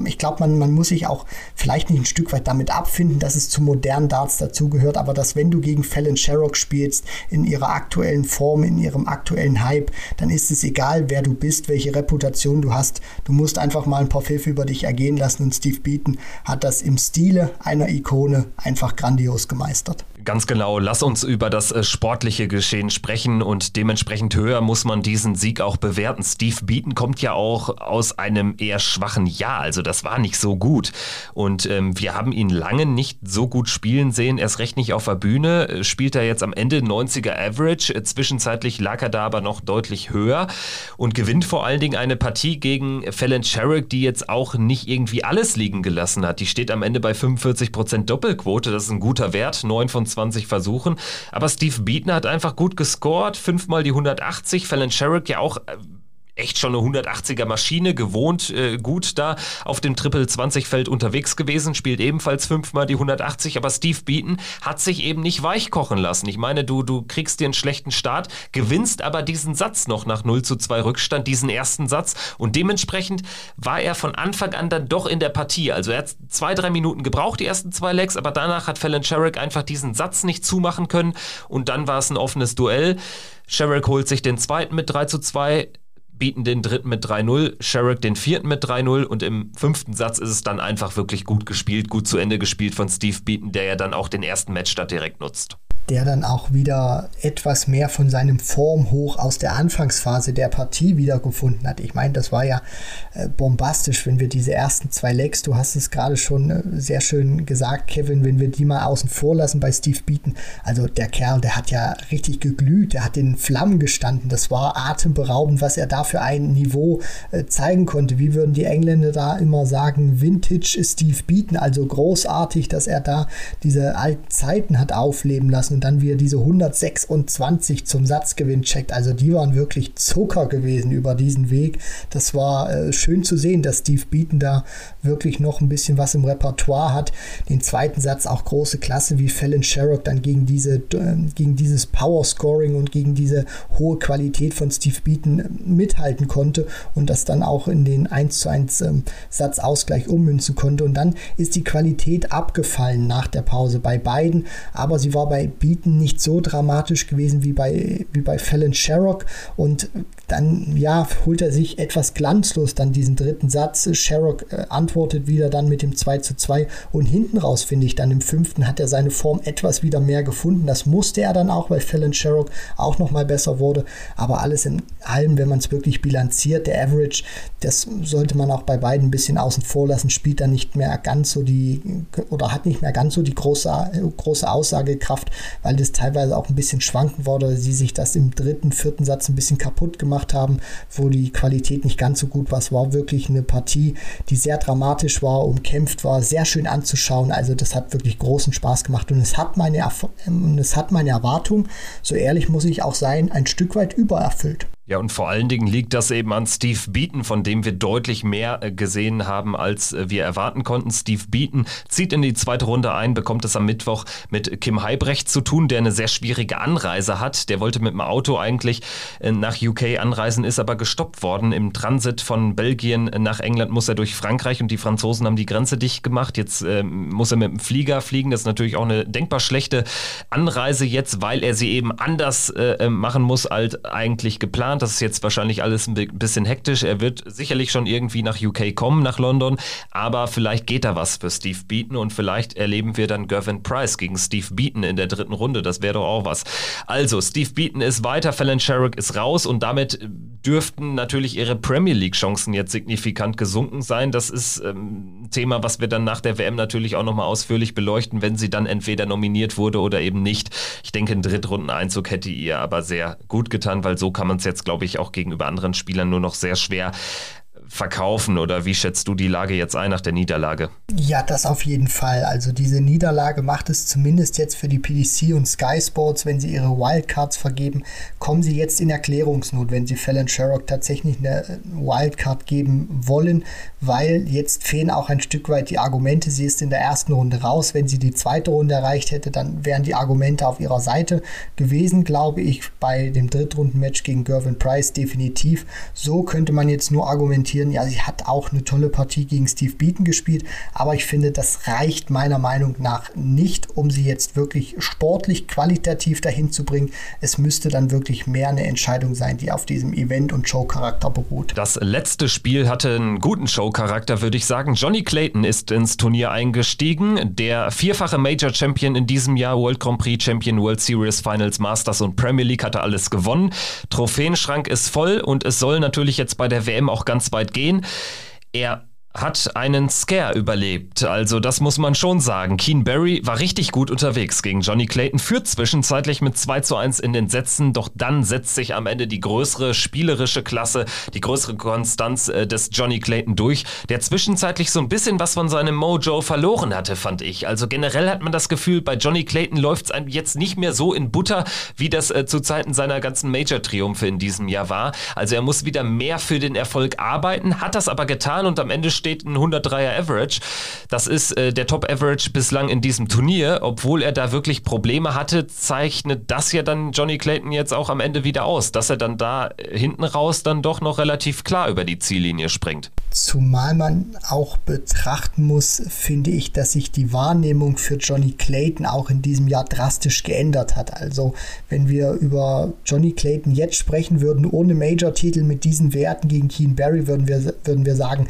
ich glaube, man, man muss sich auch vielleicht nicht ein Stück weit damit abfinden, dass es zu modernen Darts dazugehört, aber dass wenn du gegen Fallon Sherrock spielst, in ihrer aktuellen Form, in ihrem aktuellen Hype, dann ist es egal, wer du bist, welche Reputation du hast. Du musst einfach mal ein paar Pfiffe über dich ergehen lassen und Steve Beaton hat das im Stile einer Ikone einfach grandios gemeistert. Ganz genau, lass uns über das äh, sportliche Geschehen sprechen und dementsprechend höher muss man diesen Sieg auch bewerten. Steve Beaton kommt ja auch aus einem eher schwachen Jahr, also das war nicht so gut. Und ähm, wir haben ihn lange nicht so gut spielen sehen, erst recht nicht auf der Bühne. Äh, spielt er jetzt am Ende 90er Average, äh, zwischenzeitlich lag er da aber noch deutlich höher und gewinnt vor allen Dingen eine Partie gegen Fallon Sherrick, die jetzt auch nicht irgendwie alles liegen gelassen hat. Die steht am Ende bei 45% Doppelquote, das ist ein guter Wert, 9 von 20 Versuchen. Aber Steve Beaton hat einfach gut gescored, fünfmal die 180. Fallon Sherrick ja auch äh, echt schon eine 180er Maschine, gewohnt äh, gut da auf dem Triple 20 Feld unterwegs gewesen, spielt ebenfalls fünfmal die 180, aber Steve Beaton hat sich eben nicht weichkochen lassen. Ich meine, du, du kriegst dir einen schlechten Start, gewinnst aber diesen Satz noch nach 0 zu 2 Rückstand, diesen ersten Satz und dementsprechend war er von Anfang an dann doch in der Partie. Also er hat zwei, drei Minuten gebraucht, die ersten zwei Legs, aber danach hat Fallon Sherrick einfach diesen Satz nicht zumachen können und dann war es ein offenes Duell. Sherrick holt sich den zweiten mit 3 zu 2 bieten den dritten mit 3-0, Sherrick den vierten mit 3-0 und im fünften Satz ist es dann einfach wirklich gut gespielt, gut zu Ende gespielt von Steve Beaton, der ja dann auch den ersten Matchstart direkt nutzt der dann auch wieder etwas mehr von seinem Formhoch aus der Anfangsphase der Partie wiedergefunden hat. Ich meine, das war ja äh, bombastisch, wenn wir diese ersten zwei Legs, du hast es gerade schon äh, sehr schön gesagt, Kevin, wenn wir die mal außen vor lassen bei Steve Beaton. Also der Kerl, der hat ja richtig geglüht, der hat in Flammen gestanden. Das war atemberaubend, was er da für ein Niveau äh, zeigen konnte. Wie würden die Engländer da immer sagen, Vintage Steve Beaton, also großartig, dass er da diese alten Zeiten hat aufleben lassen und dann wieder diese 126 zum Satzgewinn checkt. Also die waren wirklich Zucker gewesen über diesen Weg. Das war äh, schön zu sehen, dass Steve Beaton da wirklich noch ein bisschen was im Repertoire hat. Den zweiten Satz auch große Klasse, wie Fallon Sherrock dann gegen, diese, äh, gegen dieses Power Scoring und gegen diese hohe Qualität von Steve Beaton mithalten konnte und das dann auch in den 1 zu 1 ähm, Satzausgleich ummünzen konnte. Und dann ist die Qualität abgefallen nach der Pause bei beiden, aber sie war bei Beaton nicht so dramatisch gewesen wie bei, wie bei Fallon Sherrock und dann ja, holt er sich etwas glanzlos dann diesen dritten Satz. Sherrock äh, antwortet wieder dann mit dem 2 zu 2 und hinten raus finde ich dann im fünften hat er seine Form etwas wieder mehr gefunden. Das musste er dann auch, weil Fallon Sherrock auch nochmal besser wurde. Aber alles in allem, wenn man es wirklich bilanziert, der Average, das sollte man auch bei beiden ein bisschen außen vor lassen, spielt dann nicht mehr ganz so die oder hat nicht mehr ganz so die große, große Aussagekraft, weil das teilweise auch ein bisschen schwanken wurde, sie sich das im dritten, vierten Satz ein bisschen kaputt gemacht haben, wo die Qualität nicht ganz so gut war. Es war wirklich eine Partie, die sehr dramatisch war, umkämpft war, sehr schön anzuschauen. Also das hat wirklich großen Spaß gemacht und es hat meine, ähm, es hat meine Erwartung, so ehrlich muss ich auch sein, ein Stück weit übererfüllt. Ja, und vor allen Dingen liegt das eben an Steve Beaton, von dem wir deutlich mehr äh, gesehen haben, als äh, wir erwarten konnten. Steve Beaton zieht in die zweite Runde ein, bekommt es am Mittwoch mit Kim Heibrecht zu tun, der eine sehr schwierige Anreise hat. Der wollte mit dem Auto eigentlich äh, nach UK anreisen, ist aber gestoppt worden. Im Transit von Belgien nach England muss er durch Frankreich und die Franzosen haben die Grenze dicht gemacht. Jetzt äh, muss er mit dem Flieger fliegen. Das ist natürlich auch eine denkbar schlechte Anreise jetzt, weil er sie eben anders äh, machen muss als eigentlich geplant. Das ist jetzt wahrscheinlich alles ein bisschen hektisch. Er wird sicherlich schon irgendwie nach UK kommen, nach London. Aber vielleicht geht da was für Steve Beaton und vielleicht erleben wir dann Gervin Price gegen Steve Beaton in der dritten Runde. Das wäre doch auch was. Also, Steve Beaton ist weiter, Fallon Sherrick ist raus und damit dürften natürlich ihre Premier League-Chancen jetzt signifikant gesunken sein. Das ist ähm, ein Thema, was wir dann nach der WM natürlich auch nochmal ausführlich beleuchten, wenn sie dann entweder nominiert wurde oder eben nicht. Ich denke, ein Drittrundeneinzug hätte ihr aber sehr gut getan, weil so kann man es jetzt, glaube ich, auch gegenüber anderen Spielern nur noch sehr schwer verkaufen oder wie schätzt du die Lage jetzt ein nach der Niederlage? Ja, das auf jeden Fall. Also diese Niederlage macht es zumindest jetzt für die PDC und Sky Sports, wenn sie ihre Wildcards vergeben, kommen sie jetzt in Erklärungsnot, wenn sie Fallon Sherrock tatsächlich eine Wildcard geben wollen, weil jetzt fehlen auch ein Stück weit die Argumente. Sie ist in der ersten Runde raus. Wenn sie die zweite Runde erreicht hätte, dann wären die Argumente auf ihrer Seite gewesen, glaube ich, bei dem Drittrundenmatch gegen Gervin Price definitiv. So könnte man jetzt nur argumentieren, diskutieren. Ja, sie hat auch eine tolle Partie gegen Steve Beaton gespielt, aber ich finde, das reicht meiner Meinung nach nicht, um sie jetzt wirklich sportlich qualitativ dahin zu bringen. Es müsste dann wirklich mehr eine Entscheidung sein, die auf diesem Event- und Showcharakter beruht. Das letzte Spiel hatte einen guten Showcharakter, würde ich sagen. Johnny Clayton ist ins Turnier eingestiegen. Der vierfache Major Champion in diesem Jahr, World Grand Prix Champion, World Series Finals, Masters und Premier League hatte alles gewonnen. Trophäenschrank ist voll und es soll natürlich jetzt bei der WM auch ganz weit gehen. Er hat einen Scare überlebt. Also das muss man schon sagen. Keen Barry war richtig gut unterwegs gegen Johnny Clayton, führt zwischenzeitlich mit 2 zu 1 in den Sätzen, doch dann setzt sich am Ende die größere spielerische Klasse, die größere Konstanz äh, des Johnny Clayton durch, der zwischenzeitlich so ein bisschen was von seinem Mojo verloren hatte, fand ich. Also generell hat man das Gefühl, bei Johnny Clayton läuft es jetzt nicht mehr so in Butter, wie das äh, zu Zeiten seiner ganzen Major-Triumphe in diesem Jahr war. Also er muss wieder mehr für den Erfolg arbeiten, hat das aber getan und am Ende steht ein 103er Average. Das ist äh, der Top-Average bislang in diesem Turnier. Obwohl er da wirklich Probleme hatte, zeichnet das ja dann Johnny Clayton jetzt auch am Ende wieder aus, dass er dann da äh, hinten raus dann doch noch relativ klar über die Ziellinie springt. Zumal man auch betrachten muss, finde ich, dass sich die Wahrnehmung für Johnny Clayton auch in diesem Jahr drastisch geändert hat. Also wenn wir über Johnny Clayton jetzt sprechen würden, ohne Major-Titel mit diesen Werten gegen Keen Barry, würden wir, würden wir sagen,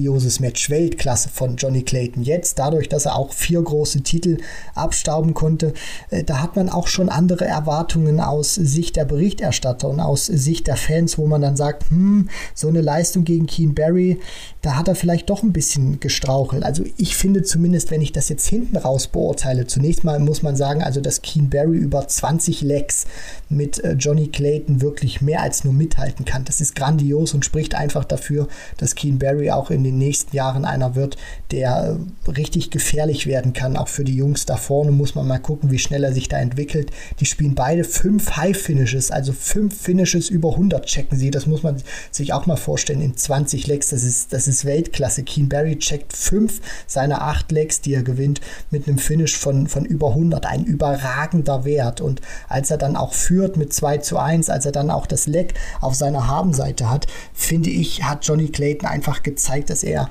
grandioses Match, Weltklasse von Johnny Clayton. Jetzt, dadurch, dass er auch vier große Titel abstauben konnte, äh, da hat man auch schon andere Erwartungen aus Sicht der Berichterstatter und aus Sicht der Fans, wo man dann sagt, hm, so eine Leistung gegen Keen Barry, da hat er vielleicht doch ein bisschen gestrauchelt. Also ich finde zumindest, wenn ich das jetzt hinten raus beurteile, zunächst mal muss man sagen, also dass Keen Barry über 20 Legs mit äh, Johnny Clayton wirklich mehr als nur mithalten kann. Das ist grandios und spricht einfach dafür, dass Keen Barry auch in den nächsten Jahren einer wird, der äh, richtig gefährlich werden kann. Auch für die Jungs da vorne muss man mal gucken, wie schnell er sich da entwickelt. Die spielen beide fünf High Finishes, also fünf Finishes über 100 checken sie. Das muss man sich auch mal vorstellen in 20 Legs. Das ist, das ist Weltklasse. Keen Barry checkt fünf seiner acht Legs, die er gewinnt, mit einem Finish von, von über 100. Ein überragender Wert. Und als er dann auch führt mit 2 zu 1, als er dann auch das Leg auf seiner Habenseite hat, finde ich, hat Johnny Clayton einfach gezeigt, dass er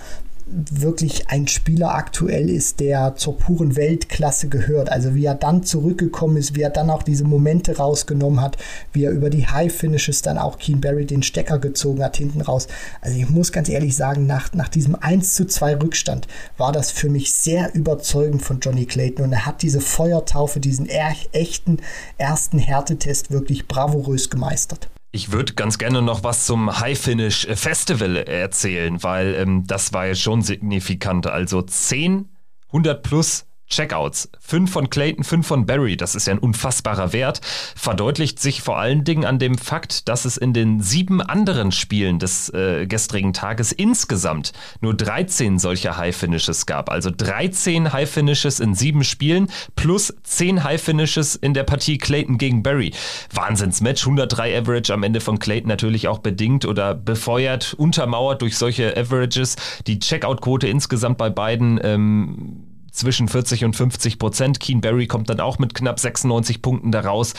wirklich ein Spieler aktuell ist, der zur puren Weltklasse gehört. Also wie er dann zurückgekommen ist, wie er dann auch diese Momente rausgenommen hat, wie er über die High Finishes dann auch Keen Barry den Stecker gezogen hat hinten raus. Also ich muss ganz ehrlich sagen, nach, nach diesem 1 zu 2 Rückstand war das für mich sehr überzeugend von Johnny Clayton und er hat diese Feuertaufe, diesen echten ersten Härtetest wirklich bravourös gemeistert. Ich würde ganz gerne noch was zum High Finish Festival erzählen, weil ähm, das war ja schon signifikant. Also 10 100 plus Checkouts. Fünf von Clayton, fünf von Barry, das ist ja ein unfassbarer Wert, verdeutlicht sich vor allen Dingen an dem Fakt, dass es in den sieben anderen Spielen des äh, gestrigen Tages insgesamt nur 13 solcher High Finishes gab. Also 13 High Finishes in sieben Spielen plus 10 High Finishes in der Partie Clayton gegen Barry. Wahnsinnsmatch, 103 Average am Ende von Clayton natürlich auch bedingt oder befeuert, untermauert durch solche Averages. Die Checkout-Quote insgesamt bei beiden ähm, zwischen 40 und 50 Prozent. Keen Barry kommt dann auch mit knapp 96 Punkten daraus.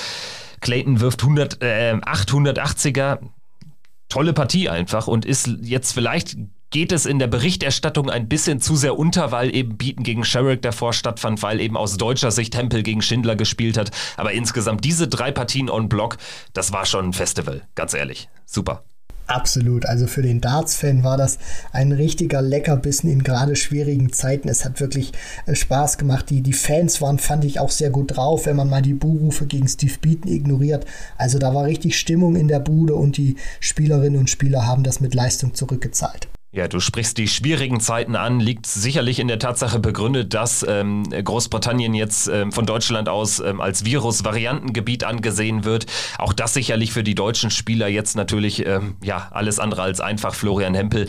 Clayton wirft 100, äh, 880er. Tolle Partie einfach und ist jetzt vielleicht geht es in der Berichterstattung ein bisschen zu sehr unter, weil eben Bieten gegen Sherrick davor stattfand, weil eben aus deutscher Sicht Hempel gegen Schindler gespielt hat. Aber insgesamt diese drei Partien on Block, das war schon ein Festival, ganz ehrlich. Super. Absolut. Also für den Darts-Fan war das ein richtiger Leckerbissen in gerade schwierigen Zeiten. Es hat wirklich äh, Spaß gemacht. Die, die Fans waren, fand ich, auch sehr gut drauf, wenn man mal die Buhrufe gegen Steve Beaton ignoriert. Also da war richtig Stimmung in der Bude und die Spielerinnen und Spieler haben das mit Leistung zurückgezahlt. Ja, du sprichst die schwierigen Zeiten an, liegt sicherlich in der Tatsache begründet, dass ähm, Großbritannien jetzt ähm, von Deutschland aus ähm, als Virus-Variantengebiet angesehen wird. Auch das sicherlich für die deutschen Spieler jetzt natürlich ähm, ja alles andere als einfach. Florian Hempel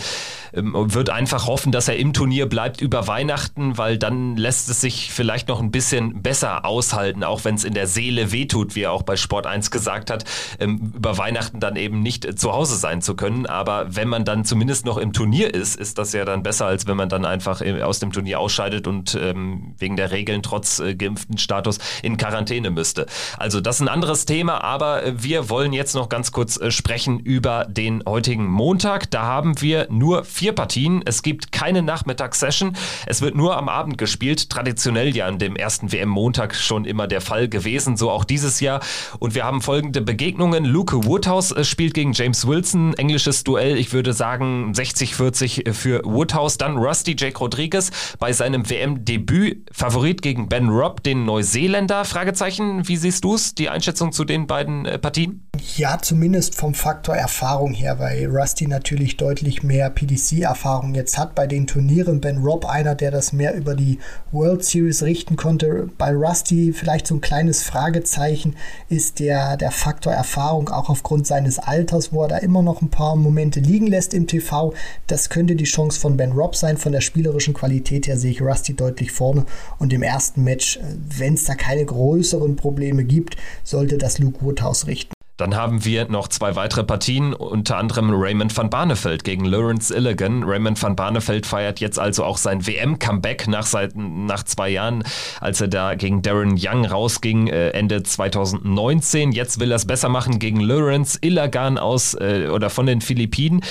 ähm, wird einfach hoffen, dass er im Turnier bleibt über Weihnachten, weil dann lässt es sich vielleicht noch ein bisschen besser aushalten, auch wenn es in der Seele wehtut, wie er auch bei Sport 1 gesagt hat, ähm, über Weihnachten dann eben nicht zu Hause sein zu können. Aber wenn man dann zumindest noch im Turnier Turnier ist, ist das ja dann besser, als wenn man dann einfach äh, aus dem Turnier ausscheidet und ähm, wegen der Regeln trotz äh, geimpften Status in Quarantäne müsste. Also das ist ein anderes Thema, aber äh, wir wollen jetzt noch ganz kurz äh, sprechen über den heutigen Montag. Da haben wir nur vier Partien. Es gibt keine Nachmittagssession. Es wird nur am Abend gespielt. Traditionell ja an dem ersten WM-Montag schon immer der Fall gewesen, so auch dieses Jahr. Und wir haben folgende Begegnungen. Luke Woodhouse äh, spielt gegen James Wilson. Englisches Duell, ich würde sagen 60 45 für Woodhouse. Dann Rusty Jake Rodriguez bei seinem WM-Debüt. Favorit gegen Ben Robb, den Neuseeländer? Fragezeichen. Wie siehst du es, die Einschätzung zu den beiden äh, Partien? Ja, zumindest vom Faktor Erfahrung her, weil Rusty natürlich deutlich mehr PDC-Erfahrung jetzt hat bei den Turnieren. Ben Robb, einer, der das mehr über die World Series richten konnte. Bei Rusty vielleicht so ein kleines Fragezeichen ist der, der Faktor Erfahrung, auch aufgrund seines Alters, wo er da immer noch ein paar Momente liegen lässt im TV. Das könnte die Chance von Ben Robb sein. Von der spielerischen Qualität her sehe ich Rusty deutlich vorne. Und im ersten Match, äh, wenn es da keine größeren Probleme gibt, sollte das Luke Woodhouse richten. Dann haben wir noch zwei weitere Partien, unter anderem Raymond van Barneveld gegen Lawrence Illigan. Raymond van Barneveld feiert jetzt also auch sein WM-Comeback nach, nach zwei Jahren, als er da gegen Darren Young rausging, äh, Ende 2019. Jetzt will er es besser machen gegen Lawrence Illigan aus äh, oder von den Philippinen.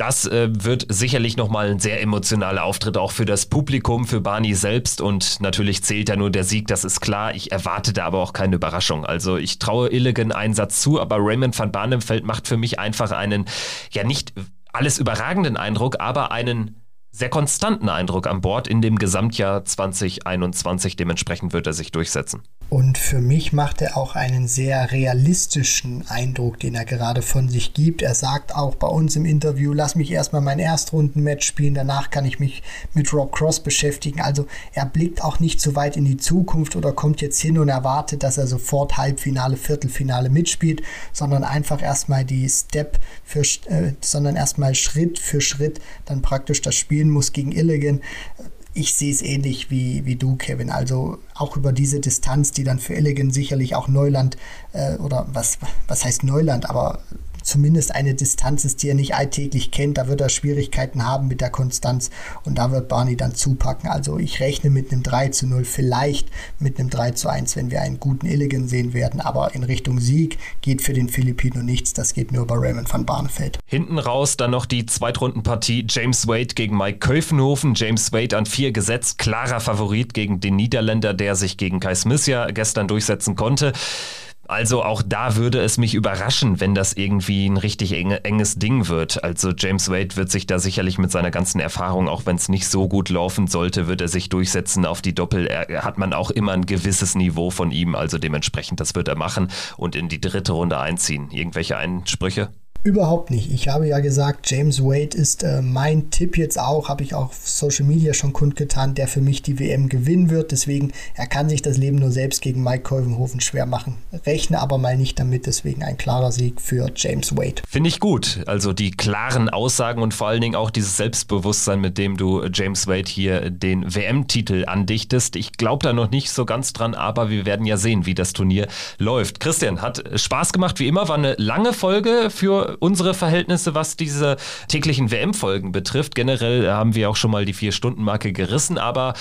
Das äh, wird sicherlich nochmal ein sehr emotionaler Auftritt auch für das Publikum, für Barney selbst und natürlich zählt ja nur der Sieg, das ist klar. Ich erwarte da aber auch keine Überraschung. Also ich traue Illigan Einsatz zu, aber Raymond van Barneveld macht für mich einfach einen, ja nicht alles überragenden Eindruck, aber einen sehr konstanten Eindruck an Bord in dem Gesamtjahr 2021. Dementsprechend wird er sich durchsetzen. Und für mich macht er auch einen sehr realistischen Eindruck, den er gerade von sich gibt. Er sagt auch bei uns im Interview, lass mich erstmal mein Erstrundenmatch spielen, danach kann ich mich mit Rob Cross beschäftigen. Also er blickt auch nicht zu weit in die Zukunft oder kommt jetzt hin und erwartet, dass er sofort Halbfinale, Viertelfinale mitspielt, sondern einfach erstmal die Step für, äh, sondern erstmal Schritt für Schritt dann praktisch das spielen muss gegen Illigan ich sehe es ähnlich wie, wie du, Kevin. Also auch über diese Distanz, die dann für Illigan sicherlich auch Neuland äh, oder was, was heißt Neuland, aber zumindest eine Distanz ist, die er nicht alltäglich kennt. Da wird er Schwierigkeiten haben mit der Konstanz und da wird Barney dann zupacken. Also ich rechne mit einem 3 zu 0, vielleicht mit einem 3 zu 1, wenn wir einen guten Illigan sehen werden. Aber in Richtung Sieg geht für den Filipino nichts. Das geht nur über Raymond van Barneveld. Hinten raus dann noch die Zweitrundenpartie James Wade gegen Mike Köfenhofen. James Wade an vier gesetzt, klarer Favorit gegen den Niederländer, der sich gegen Kai Smith ja gestern durchsetzen konnte. Also auch da würde es mich überraschen, wenn das irgendwie ein richtig enge, enges Ding wird. Also James Wade wird sich da sicherlich mit seiner ganzen Erfahrung, auch wenn es nicht so gut laufen sollte, wird er sich durchsetzen auf die Doppel. Er, hat man auch immer ein gewisses Niveau von ihm, also dementsprechend das wird er machen und in die dritte Runde einziehen. Irgendwelche Einsprüche? Überhaupt nicht. Ich habe ja gesagt, James Wade ist äh, mein Tipp jetzt auch, habe ich auch auf Social Media schon kundgetan, der für mich die WM gewinnen wird. Deswegen, er kann sich das Leben nur selbst gegen Mike Kolvenhofen schwer machen. Rechne aber mal nicht damit, deswegen ein klarer Sieg für James Wade. Finde ich gut. Also die klaren Aussagen und vor allen Dingen auch dieses Selbstbewusstsein, mit dem du James Wade hier den WM-Titel andichtest. Ich glaube da noch nicht so ganz dran, aber wir werden ja sehen, wie das Turnier läuft. Christian, hat Spaß gemacht wie immer, war eine lange Folge für unsere Verhältnisse, was diese täglichen WM-Folgen betrifft. Generell haben wir auch schon mal die Vier-Stunden-Marke gerissen, aber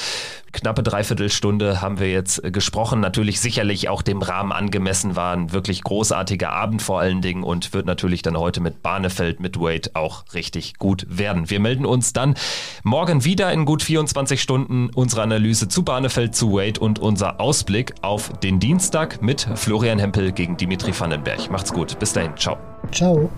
knappe Dreiviertelstunde haben wir jetzt gesprochen. Natürlich sicherlich auch dem Rahmen angemessen war ein wirklich großartiger Abend vor allen Dingen und wird natürlich dann heute mit Barnefeld, mit Wade auch richtig gut werden. Wir melden uns dann morgen wieder in gut 24 Stunden unsere Analyse zu Barnefeld, zu Wade und unser Ausblick auf den Dienstag mit Florian Hempel gegen Dimitri Vandenberg. Macht's gut. Bis dahin. Ciao. Ciao.